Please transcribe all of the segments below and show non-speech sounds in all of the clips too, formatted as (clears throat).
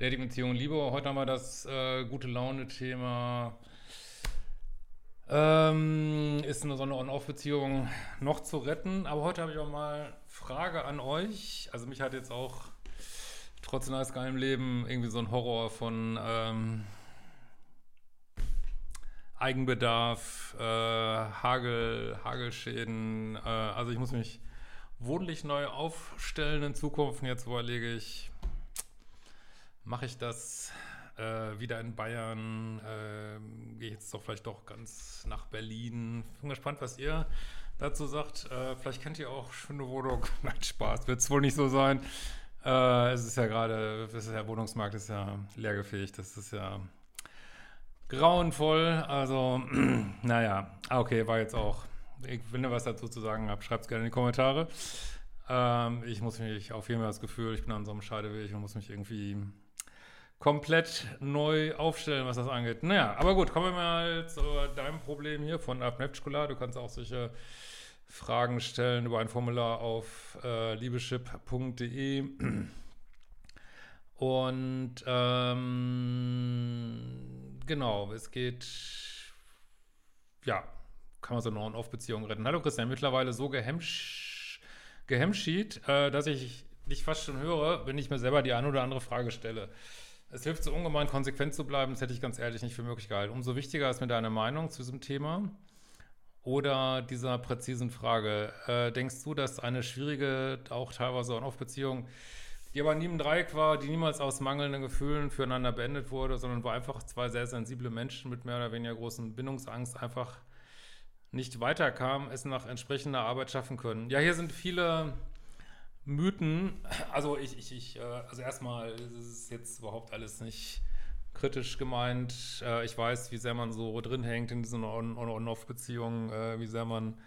Dating, Beziehung, Liebe. Heute haben wir das äh, gute Laune-Thema. Ähm, ist eine so eine On-Off-Beziehung noch zu retten? Aber heute habe ich auch mal Frage an euch. Also mich hat jetzt auch trotz nice geilem Leben irgendwie so ein Horror von ähm, Eigenbedarf, äh, Hagel, Hagelschäden. Äh, also ich muss mich wohnlich neu aufstellen in Zukunft. Jetzt überlege ich, mache ich das äh, wieder in Bayern? Äh, Gehe jetzt doch vielleicht doch ganz nach Berlin? Bin gespannt, was ihr dazu sagt. Äh, vielleicht kennt ihr auch schöne Wohnung. (laughs) Nein, Spaß, wird es wohl nicht so sein. Äh, es ist ja gerade, ja, Wohnungsmarkt ist ja leergefähigt. Das ist ja grauenvoll. Also, (clears throat) naja, Ah, okay, war jetzt auch. Wenn ihr was dazu zu sagen habt, schreibt es gerne in die Kommentare. Ähm, ich muss mich auf jeden Fall das Gefühl, ich bin an so einem Scheideweg und muss mich irgendwie komplett neu aufstellen, was das angeht. Naja, aber gut, kommen wir mal zu deinem Problem hier von Abnetschkola. Du kannst auch solche Fragen stellen über ein Formular auf äh, liebeschip.de. Und ähm, genau, es geht, ja, kann man so eine On-Off-Beziehung retten. Hallo Christian, mittlerweile so gehemsch, gehemschied, äh, dass ich dich fast schon höre, wenn ich mir selber die eine oder andere Frage stelle. Es hilft so ungemein, konsequent zu bleiben, das hätte ich ganz ehrlich nicht für möglich gehalten. Umso wichtiger ist mir deine Meinung zu diesem Thema oder dieser präzisen Frage. Äh, denkst du, dass eine schwierige, auch teilweise On-Off-Beziehung, die aber nie im Dreieck war, die niemals aus mangelnden Gefühlen füreinander beendet wurde, sondern wo einfach zwei sehr sensible Menschen mit mehr oder weniger großen Bindungsangst einfach nicht weiterkamen, es nach entsprechender Arbeit schaffen können. Ja, hier sind viele Mythen. Also ich, ich, ich äh, also erstmal ist es jetzt überhaupt alles nicht kritisch gemeint. Äh, ich weiß, wie sehr man so drin hängt in diesen On-Off-Beziehungen, äh, wie sehr man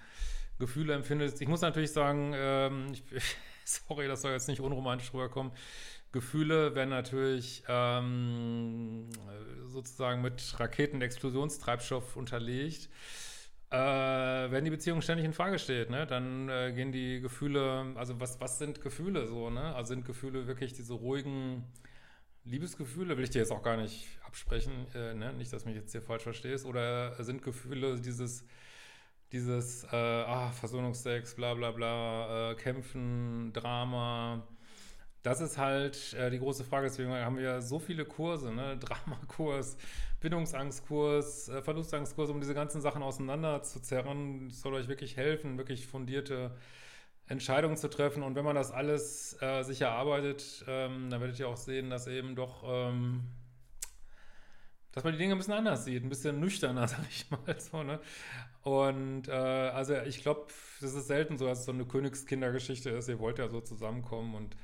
Gefühle empfindet. Ich muss natürlich sagen, ähm, (laughs) ich, sorry, das soll jetzt nicht unromantisch rüberkommen. Gefühle werden natürlich ähm, sozusagen mit Raketen-Explosionstreibstoff unterlegt. Äh, wenn die Beziehung ständig in Frage steht, ne, dann äh, gehen die Gefühle, also was, was sind Gefühle so, ne? Also sind Gefühle wirklich diese ruhigen Liebesgefühle, will ich dir jetzt auch gar nicht absprechen, äh, ne? nicht, dass du mich jetzt hier falsch verstehst, oder sind Gefühle dieses, dieses, äh, ah, Versöhnungsex, bla bla bla, äh, Kämpfen, Drama, das ist halt äh, die große Frage, deswegen haben wir so viele Kurse, ne? (laughs) Dramakurs, Bindungsangstkurs, äh, Verlustangstkurs, um diese ganzen Sachen auseinanderzuzerren. Das soll euch wirklich helfen, wirklich fundierte Entscheidungen zu treffen. Und wenn man das alles äh, sich erarbeitet, ähm, dann werdet ihr auch sehen, dass eben doch, ähm, dass man die Dinge ein bisschen anders sieht, ein bisschen nüchterner, (laughs) sag ich mal so, ne? Und äh, also ich glaube, das ist selten so, dass es so eine Königskindergeschichte ist. Ihr wollt ja so zusammenkommen und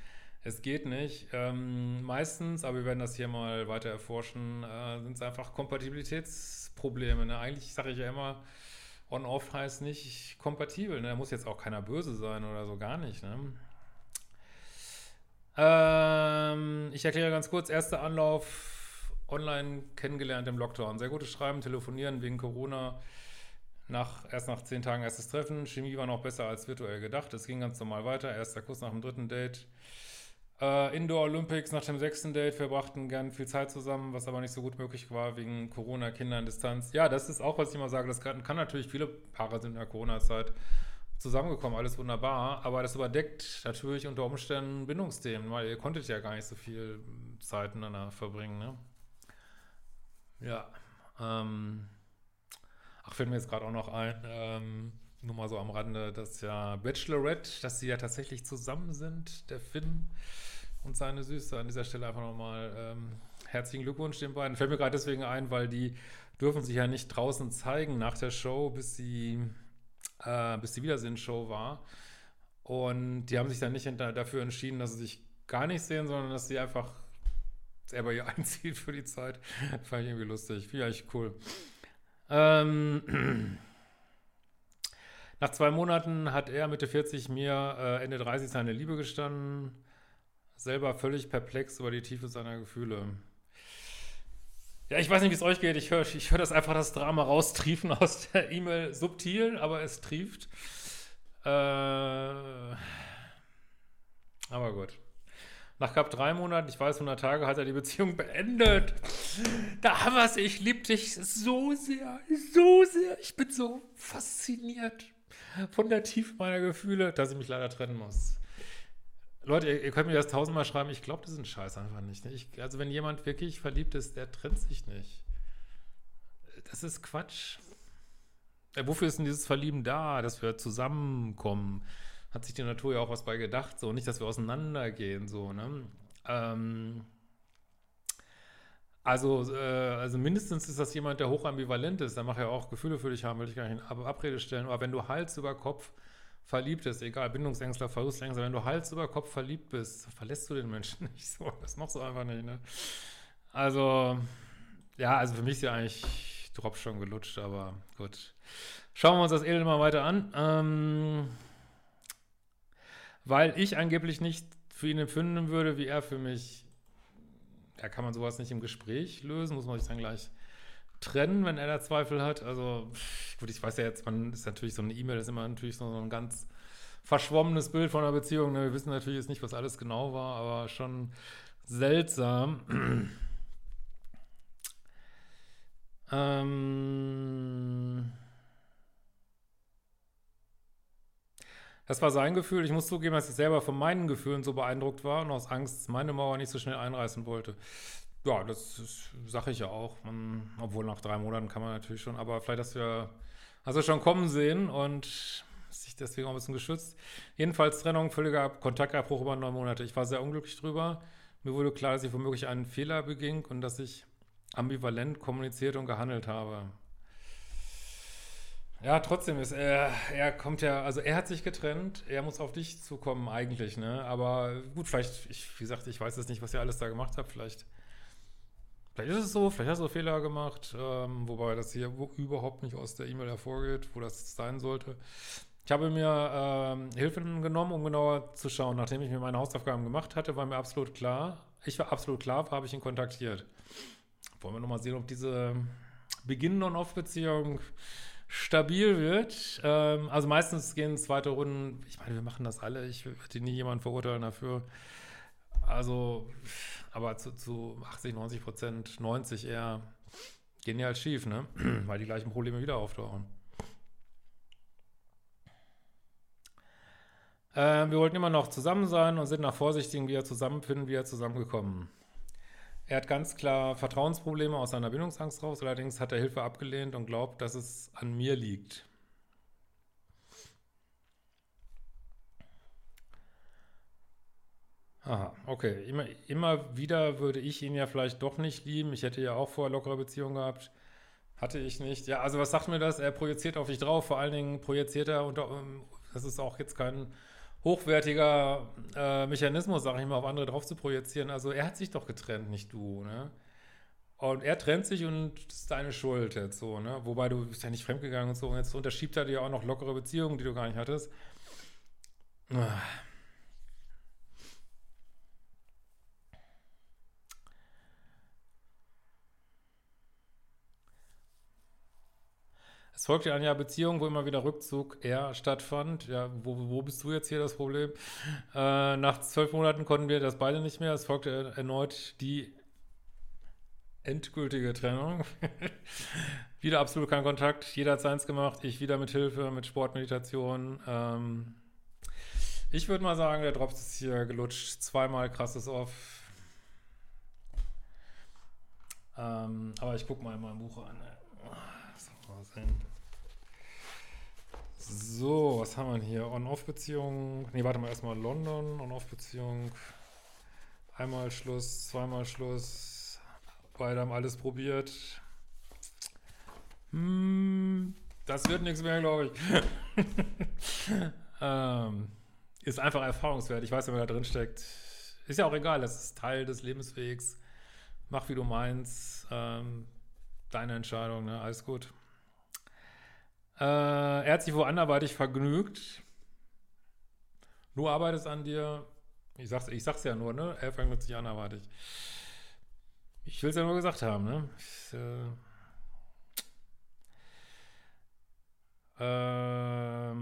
es geht nicht. Ähm, meistens, aber wir werden das hier mal weiter erforschen, äh, sind es einfach Kompatibilitätsprobleme. Ne? Eigentlich sage ich ja immer, On-Off heißt nicht kompatibel. Ne? Da muss jetzt auch keiner böse sein oder so, gar nicht. Ne? Ähm, ich erkläre ganz kurz, erster Anlauf online kennengelernt im Lockdown. Sehr gutes Schreiben, telefonieren wegen Corona. Nach, erst nach zehn Tagen erstes Treffen. Chemie war noch besser als virtuell gedacht. Es ging ganz normal weiter. Erster Kuss nach dem dritten Date. Äh, Indoor Olympics nach dem sechsten Date. Wir brachten gern viel Zeit zusammen, was aber nicht so gut möglich war wegen Corona, Kindern, Distanz. Ja, das ist auch, was ich immer sage. Das kann, kann natürlich, viele Paare sind in der Corona-Zeit zusammengekommen, alles wunderbar. Aber das überdeckt natürlich unter Umständen Bindungsthemen, weil ihr konntet ja gar nicht so viel Zeit miteinander verbringen. Ne? Ja. Ähm. fällt mir jetzt gerade auch noch ein, ähm, nur mal so am Rande, dass ja Bachelorette, dass sie ja tatsächlich zusammen sind, der Finn und seine Süße. An dieser Stelle einfach nochmal ähm, herzlichen Glückwunsch den beiden. Fällt mir gerade deswegen ein, weil die dürfen sich ja nicht draußen zeigen nach der Show, bis sie, äh, bis die Wiedersehen-Show war. Und die haben sich dann nicht dafür entschieden, dass sie sich gar nicht sehen, sondern dass sie einfach er bei ihr (laughs) einzieht für die Zeit. Fand ich irgendwie lustig. Finde ich cool. Ähm, (clears throat) nach zwei Monaten hat er Mitte 40 mir äh, Ende 30 seine Liebe gestanden. Selber völlig perplex über die Tiefe seiner Gefühle. Ja, ich weiß nicht, wie es euch geht. Ich höre ich hör das einfach das Drama raustriefen aus der E-Mail. Subtil, aber es trieft. Äh, aber gut. Nach knapp drei Monaten, ich weiß, 100 Tage, hat er die Beziehung beendet. Da haben wir es. Ich liebe dich so sehr, so sehr. Ich bin so fasziniert von der Tiefe meiner Gefühle, dass ich mich leider trennen muss. Leute, ihr, könnt mir das tausendmal schreiben. Ich glaube, das ist ein Scheiß einfach nicht. Ne? Ich, also, wenn jemand wirklich verliebt ist, der trennt sich nicht. Das ist Quatsch. Ja, wofür ist denn dieses Verlieben da? Dass wir zusammenkommen hat sich die Natur ja auch was bei gedacht, so nicht, dass wir auseinandergehen, so, ne? Ähm, also, äh, also mindestens ist das jemand, der hochambivalent ist, der macht ja auch Gefühle für dich haben, will ich gar nicht in Abrede stellen, aber wenn du Hals über Kopf verliebt bist, egal, Bindungsängstler, Verlustängstler, wenn du Hals über Kopf verliebt bist, verlässt du den Menschen (laughs) nicht so, das machst du einfach nicht, ne? Also, ja, also für mich ist ja eigentlich Drop schon gelutscht, aber gut. Schauen wir uns das Elend mal weiter an. Ähm, weil ich angeblich nicht für ihn empfinden würde, wie er für mich. Da kann man sowas nicht im Gespräch lösen, muss man sich dann gleich trennen, wenn er da Zweifel hat. Also, gut, ich weiß ja jetzt, man ist natürlich so eine E-Mail, ist immer natürlich so ein ganz verschwommenes Bild von einer Beziehung. Ne? Wir wissen natürlich jetzt nicht, was alles genau war, aber schon seltsam. (clears throat) ähm. Das war sein Gefühl. Ich muss zugeben, dass ich selber von meinen Gefühlen so beeindruckt war und aus Angst meine Mauer nicht so schnell einreißen wollte. Ja, das sage ich ja auch. Man, obwohl nach drei Monaten kann man natürlich schon, aber vielleicht hast du ja hast schon kommen sehen und sich deswegen auch ein bisschen geschützt. Jedenfalls Trennung, völliger Kontaktabbruch über neun Monate. Ich war sehr unglücklich drüber. Mir wurde klar, dass ich womöglich einen Fehler beging und dass ich ambivalent kommuniziert und gehandelt habe. Ja, trotzdem ist er, er kommt ja, also er hat sich getrennt, er muss auf dich zukommen eigentlich, ne? Aber gut, vielleicht, ich, wie gesagt, ich weiß jetzt nicht, was ihr alles da gemacht habt, vielleicht, vielleicht ist es so, vielleicht hast du Fehler gemacht, ähm, wobei das hier überhaupt nicht aus der E-Mail hervorgeht, wo das sein sollte. Ich habe mir ähm, Hilfen genommen, um genauer zu schauen. Nachdem ich mir meine Hausaufgaben gemacht hatte, war mir absolut klar, ich war absolut klar, habe ich ihn kontaktiert. Wollen wir nochmal sehen, ob diese Beginn-On-Off-Beziehung stabil wird. Ähm, also meistens gehen zweite Runden, ich meine, wir machen das alle, ich würde nie jemanden verurteilen dafür. Also, aber zu, zu 80, 90 Prozent, 90 eher, gehen ja halt schief, ne? (clears throat) Weil die gleichen Probleme wieder auftauchen. Äh, wir wollten immer noch zusammen sein und sind nach vorsichtigen wieder zusammenfinden, wieder zusammengekommen. Er hat ganz klar Vertrauensprobleme aus seiner Bindungsangst raus, allerdings hat er Hilfe abgelehnt und glaubt, dass es an mir liegt. Aha, okay. Immer, immer wieder würde ich ihn ja vielleicht doch nicht lieben. Ich hätte ja auch vorher lockere Beziehungen gehabt. Hatte ich nicht. Ja, also was sagt mir das? Er projiziert auf dich drauf. Vor allen Dingen projiziert er unter, das ist auch jetzt kein hochwertiger äh, Mechanismus, sage ich mal, auf andere drauf zu projizieren. Also er hat sich doch getrennt, nicht du, ne? Und er trennt sich und das ist deine Schuld jetzt so, ne? Wobei du bist ja nicht fremdgegangen und so. Und jetzt unterschiebt er dir auch noch lockere Beziehungen, die du gar nicht hattest. Ah. Es folgte ein Jahr Beziehung, wo immer wieder Rückzug eher stattfand. Ja, wo, wo bist du jetzt hier das Problem? Äh, nach zwölf Monaten konnten wir das beide nicht mehr. Es folgte erneut die endgültige Trennung. (laughs) wieder absolut kein Kontakt. Jeder hat seins gemacht. Ich wieder mit Hilfe, mit Sportmeditation. Ähm, ich würde mal sagen, der Drops ist hier gelutscht. Zweimal krasses Off. Ähm, aber ich gucke mal in meinem Buch an. So, was haben wir hier? On-Off-Beziehung. Nee, warte mal, erstmal London, On-Off-Beziehung. Einmal Schluss, zweimal Schluss. Beide haben alles probiert. Hm, das wird nichts mehr, glaube ich. (laughs) ähm, ist einfach erfahrungswert. Ich weiß, wenn man da drin steckt. Ist ja auch egal, das ist Teil des Lebenswegs. Mach, wie du meinst. Ähm, deine Entscheidung, ne? Alles gut. Äh, er hat sich wo anderweitig vergnügt. Du arbeitest an dir. Ich sag's, ich sag's ja nur, ne? Er vergnügt sich anderweitig. Ich will es ja nur gesagt haben, ne? Ich, äh, ähm,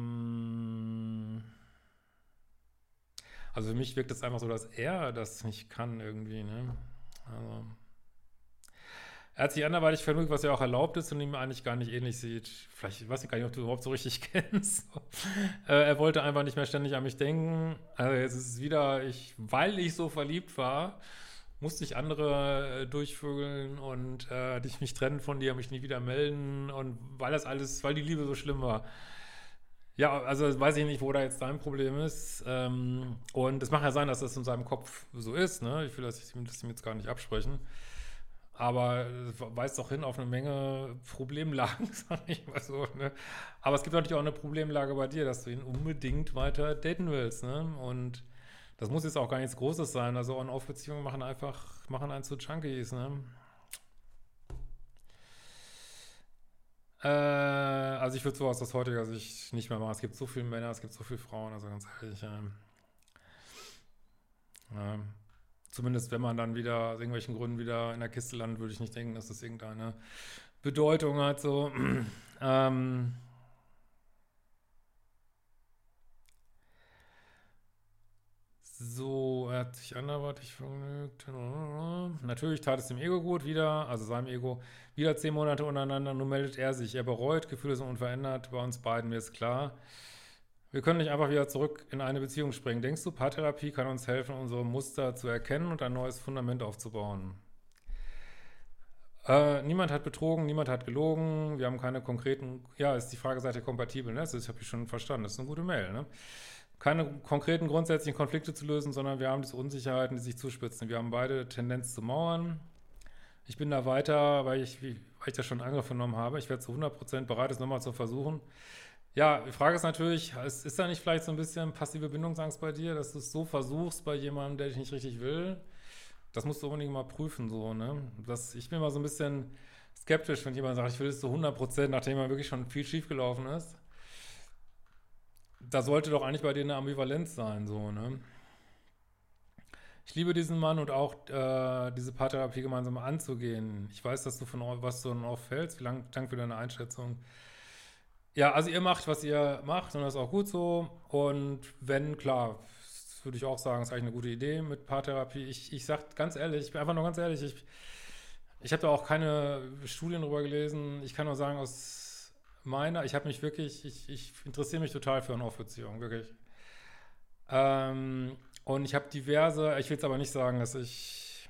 also für mich wirkt es einfach so, dass er das nicht kann irgendwie, ne? Also. Er hat sich anderweitig vergnügt, was ja auch erlaubt ist und ihm eigentlich gar nicht ähnlich sieht. Vielleicht, ich weiß ich gar nicht, ob du überhaupt so richtig (laughs) kennst. äh, er wollte einfach nicht mehr ständig an mich denken. Also jetzt ist es wieder, ich, weil ich so verliebt war, musste ich andere äh, durchvögeln und äh, dich mich trennen von dir, mich nie wieder melden und weil das alles, weil die Liebe so schlimm war. Ja, also weiß ich nicht, wo da jetzt dein Problem ist. Ähm, und es mag ja sein, dass das in seinem Kopf so ist. Ne? Ich will das, ich, das ihm jetzt gar nicht absprechen. Aber es weist doch hin auf eine Menge Problemlagen, (laughs) sag ich mal so. Ne? Aber es gibt natürlich auch eine Problemlage bei dir, dass du ihn unbedingt weiter daten willst. Ne? Und das muss jetzt auch gar nichts Großes sein. Also On-Off-Beziehungen machen einfach, machen einen zu Junkies. Ne? Äh, also ich würde sowas aus heutiger Sicht nicht mehr machen. Es gibt so viele Männer, es gibt so viele Frauen, also ganz ehrlich. Ähm, ähm, Zumindest wenn man dann wieder aus irgendwelchen Gründen wieder in der Kiste landet, würde ich nicht denken, dass das irgendeine Bedeutung hat. So. (clears throat) ähm, So, er hat sich anderweitig vergnügt. Natürlich tat es dem Ego gut wieder, also seinem Ego, wieder zehn Monate untereinander. Nun meldet er sich. Er bereut, Gefühle sind unverändert. Bei uns beiden, mir ist klar. Wir können nicht einfach wieder zurück in eine Beziehung springen. Denkst du, Paartherapie kann uns helfen, unsere Muster zu erkennen und ein neues Fundament aufzubauen? Äh, niemand hat betrogen, niemand hat gelogen. Wir haben keine konkreten, ja, ist die Frage, seid ihr kompatibel? Ne? Das habe ich schon verstanden. Das ist eine gute Mail. Ne? Keine konkreten grundsätzlichen Konflikte zu lösen, sondern wir haben diese Unsicherheiten, die sich zuspitzen. Wir haben beide Tendenz zu mauern. Ich bin da weiter, weil ich, weil ich das schon angenommen habe. Ich werde zu 100% bereit, es nochmal zu versuchen. Ja, die Frage ist natürlich, ist, ist, da nicht vielleicht so ein bisschen passive Bindungsangst bei dir, dass du es so versuchst bei jemandem, der dich nicht richtig will? Das musst du unbedingt mal prüfen, so, ne? Das, ich bin mal so ein bisschen skeptisch, wenn jemand sagt, ich will es zu 100 Prozent, nachdem mal wirklich schon viel schiefgelaufen ist. Da sollte doch eigentlich bei dir eine Ambivalenz sein, so, ne? Ich liebe diesen Mann und auch äh, diese Paartherapie gemeinsam anzugehen. Ich weiß, dass du von was du auffällst. Vielen Dank für deine Einschätzung. Ja, also ihr macht, was ihr macht und das ist auch gut so. Und wenn, klar, würde ich auch sagen, ist eigentlich eine gute Idee mit Paartherapie. Ich, ich sag ganz ehrlich, ich bin einfach nur ganz ehrlich, ich, ich habe da auch keine Studien drüber gelesen. Ich kann nur sagen, aus meiner, ich habe mich wirklich, ich, ich interessiere mich total für eine Off-Beziehung, wirklich. Ähm, und ich habe diverse, ich will jetzt aber nicht sagen, dass ich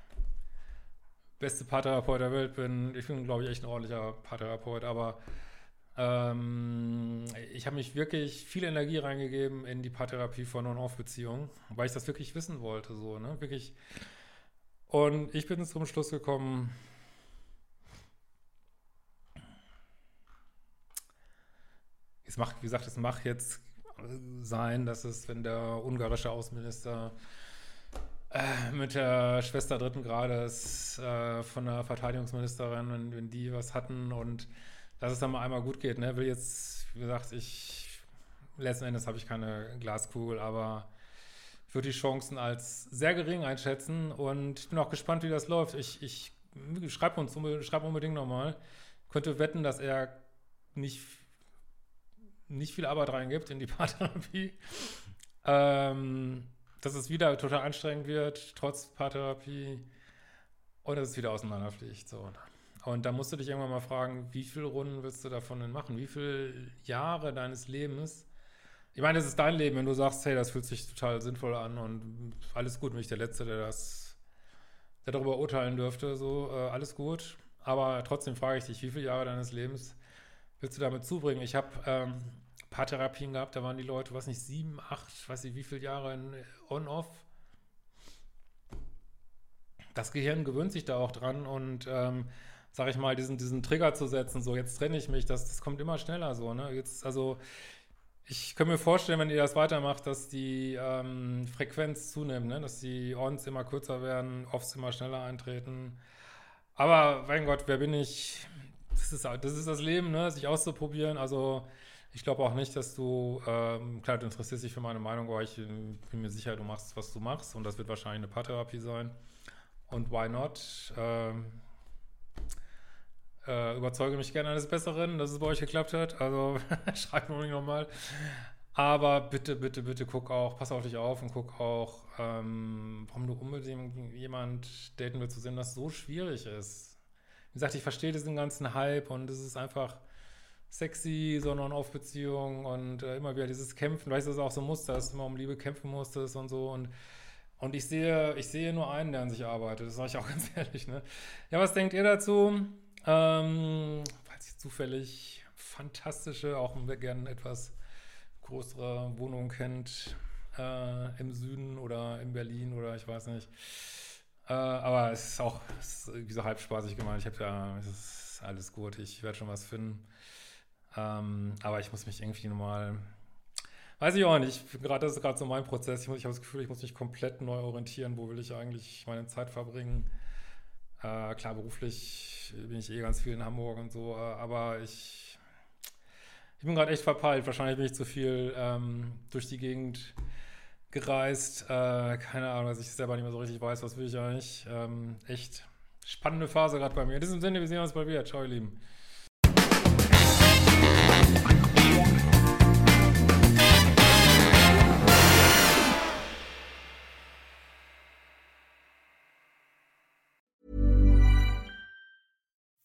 beste Paartherapeut der Welt bin. Ich bin, glaube ich, echt ein ordentlicher Paartherapeut, aber ähm, ich habe mich wirklich viel Energie reingegeben in die Paartherapie von On-Off-Beziehungen, weil ich das wirklich wissen wollte, so, ne, wirklich. Und ich bin zum Schluss gekommen, es macht, wie gesagt, es macht jetzt sein, dass es, wenn der ungarische Außenminister äh, mit der Schwester dritten Grades äh, von der Verteidigungsministerin, wenn, wenn die was hatten und dass es dann mal einmal gut geht. Ne? Will jetzt, wie gesagt, ich, letzten Endes habe ich keine Glaskugel, aber ich würde die Chancen als sehr gering einschätzen und ich bin auch gespannt, wie das läuft. Ich, ich schreibe uns schreib unbedingt nochmal. Könnte wetten, dass er nicht, nicht viel Arbeit reingibt in die (laughs) Paartherapie. Ähm, dass es wieder total anstrengend wird, trotz Paartherapie. Und dass es wieder auseinanderfliegt. So. Und da musst du dich irgendwann mal fragen, wie viele Runden willst du davon denn machen? Wie viele Jahre deines Lebens? Ich meine, das ist dein Leben, wenn du sagst, hey, das fühlt sich total sinnvoll an und alles gut, bin ich der Letzte, der das, der darüber urteilen dürfte, so, äh, alles gut. Aber trotzdem frage ich dich, wie viele Jahre deines Lebens willst du damit zubringen? Ich habe ähm, Paartherapien gehabt, da waren die Leute, was nicht, sieben, acht, weiß nicht wie viele Jahre On-Off. Das Gehirn gewöhnt sich da auch dran und ähm, sag ich mal, diesen, diesen Trigger zu setzen, so jetzt trenne ich mich, das, das kommt immer schneller so, ne? Jetzt, also ich kann mir vorstellen, wenn ihr das weitermacht, dass die ähm, Frequenz zunimmt, ne? dass die Ons immer kürzer werden, Offs immer schneller eintreten. Aber mein Gott, wer bin ich? Das ist das, ist das Leben, ne? sich auszuprobieren. Also ich glaube auch nicht, dass du, ähm, klar, du interessierst dich für meine Meinung, aber ich bin mir sicher, du machst, was du machst und das wird wahrscheinlich eine Paartherapie sein. Und why not? Ähm, äh, überzeuge mich gerne eines Besseren, dass es bei euch geklappt hat. Also (laughs) schreibt mir nochmal. Aber bitte, bitte, bitte guck auch, pass auf dich auf und guck auch, ähm, warum du unbedingt jemand daten willst, zu sehen, das so schwierig ist. Wie gesagt, ich verstehe diesen ganzen Hype und es ist einfach sexy, so eine On-Off-Beziehung und äh, immer wieder dieses Kämpfen. Weißt du, das ist auch so ein Muster, dass du immer um Liebe kämpfen musstest und so und und ich sehe, ich sehe nur einen, der an sich arbeitet. Das sage ich auch (laughs) ganz ehrlich. Ne? Ja, was denkt ihr dazu? Ähm, falls ihr zufällig fantastische, auch gerne etwas größere Wohnung kennt, äh, im Süden oder in Berlin oder ich weiß nicht. Äh, aber es ist auch, es ist so halb spaßig gemeint. Ich habe ja, es ist alles gut, ich werde schon was finden. Ähm, aber ich muss mich irgendwie nochmal, weiß ich auch nicht, gerade das ist gerade so mein Prozess. Ich, ich habe das Gefühl, ich muss mich komplett neu orientieren. Wo will ich eigentlich meine Zeit verbringen? Äh, klar, beruflich bin ich eh ganz viel in Hamburg und so, äh, aber ich, ich bin gerade echt verpeilt. Wahrscheinlich bin ich zu viel ähm, durch die Gegend gereist. Äh, keine Ahnung, dass ich selber nicht mehr so richtig weiß, was will ich eigentlich. Ähm, echt spannende Phase gerade bei mir. In diesem Sinne, wir sehen uns bald wieder. Ciao, ihr Lieben.